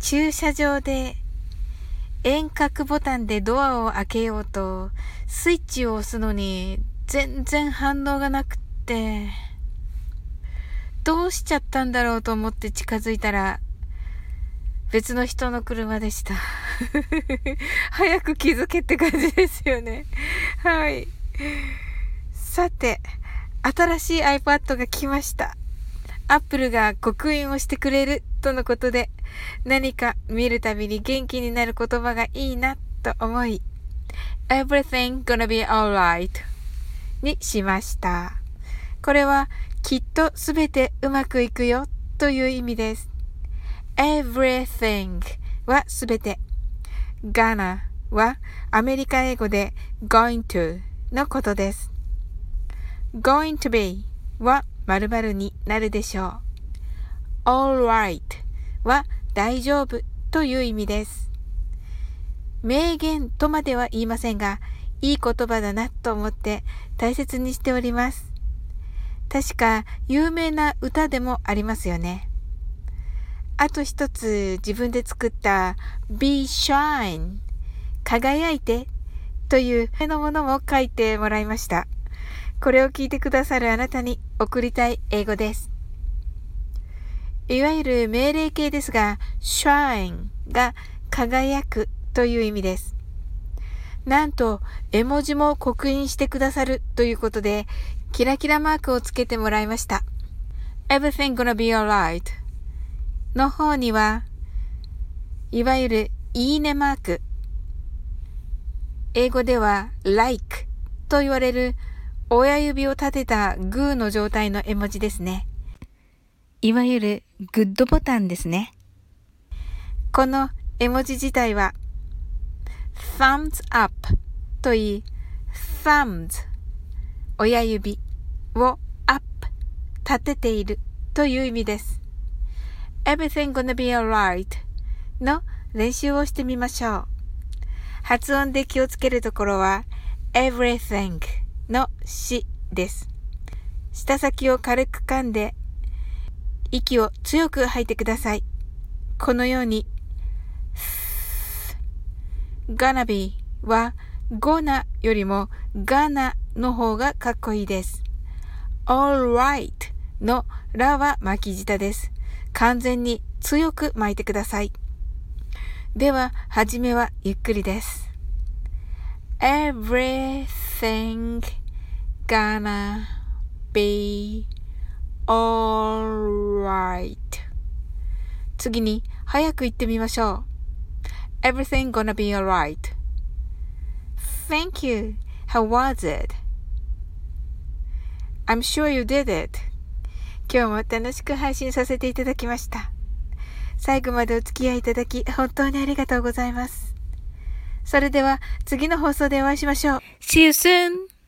駐車場で遠隔ボタンでドアを開けようとスイッチを押すのに全然反応がなくって、どうしちゃったんだろうと思って近づいたら別の人の車でした。早く気づけって感じですよね。はい。さて、新しい iPad が来ました。アップルが刻印をしてくれるとのことで、何か見るたびに元気になる言葉がいいなと思い、everything gonna be alright にしました。これはきっとすべてうまくいくよという意味です。everything はすべて。gonna はアメリカ英語で going to のことです。going to be は〇〇になるでしょう。alright は大丈夫という意味です。名言とまでは言いませんが、いい言葉だなと思って大切にしております。確か有名な歌でもありますよね。あと一つ自分で作った Be Shine 輝いてという絵のものも書いてもらいました。これを聞いてくださるあなたに送りたい英語です。いわゆる命令形ですが、shine が輝くという意味です。なんと、絵文字も刻印してくださるということで、キラキラマークをつけてもらいました。everything gonna be alright の方には、いわゆるいいねマーク。英語では like と言われる親指を立てたグーの状態の絵文字ですね。いわゆるグッドボタンですね。この絵文字自体は thumbs up と言い thumbs 親指を up 立てているという意味です。everything gonna be alright の練習をしてみましょう。発音で気をつけるところは everything のしです。舌先を軽く噛んで、息を強く吐いてください。このように、gonna be は GONA よりも gonna の方がかっこいいです。alright のらは巻き舌です。完全に強く巻いてください。では、はじめはゆっくりです。everything gonna be alright. 次に早く言ってみましょう。Everything gonna be alright. Thank you. How was it? I'm sure you did it. 今日も楽しく配信させていただきました。最後までお付き合いいただき本当にありがとうございます。それでは次の放送でお会いしましょう。See you soon!